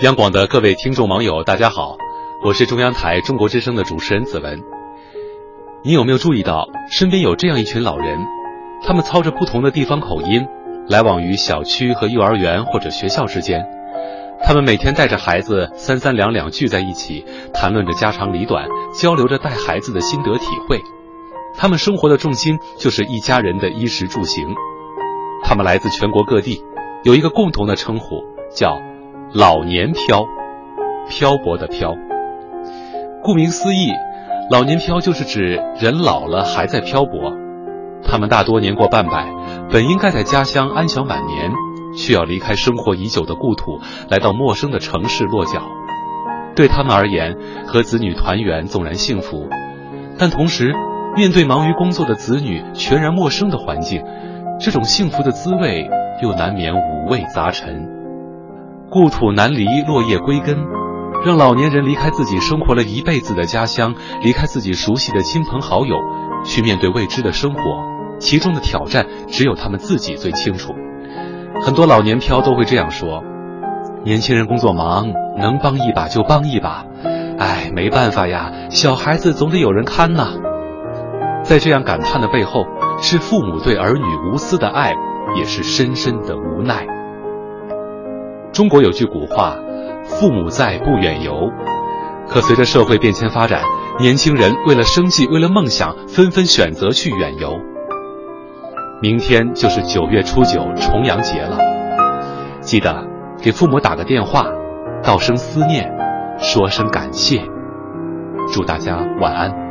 央广的各位听众网友，大家好，我是中央台中国之声的主持人子文。你有没有注意到，身边有这样一群老人，他们操着不同的地方口音，来往于小区和幼儿园或者学校之间。他们每天带着孩子三三两两聚在一起，谈论着家长里短，交流着带孩子的心得体会。他们生活的重心就是一家人的衣食住行。他们来自全国各地，有一个共同的称呼，叫。老年漂，漂泊的漂。顾名思义，老年漂就是指人老了还在漂泊。他们大多年过半百，本应该在家乡安享晚年，却要离开生活已久的故土，来到陌生的城市落脚。对他们而言，和子女团圆纵然幸福，但同时面对忙于工作的子女，全然陌生的环境，这种幸福的滋味又难免五味杂陈。故土难离，落叶归根，让老年人离开自己生活了一辈子的家乡，离开自己熟悉的亲朋好友，去面对未知的生活，其中的挑战只有他们自己最清楚。很多老年漂都会这样说：“年轻人工作忙，能帮一把就帮一把，哎，没办法呀，小孩子总得有人看呐。”在这样感叹的背后，是父母对儿女无私的爱，也是深深的无奈。中国有句古话：“父母在，不远游。”可随着社会变迁发展，年轻人为了生计，为了梦想，纷纷选择去远游。明天就是九月初九重阳节了，记得给父母打个电话，道声思念，说声感谢。祝大家晚安。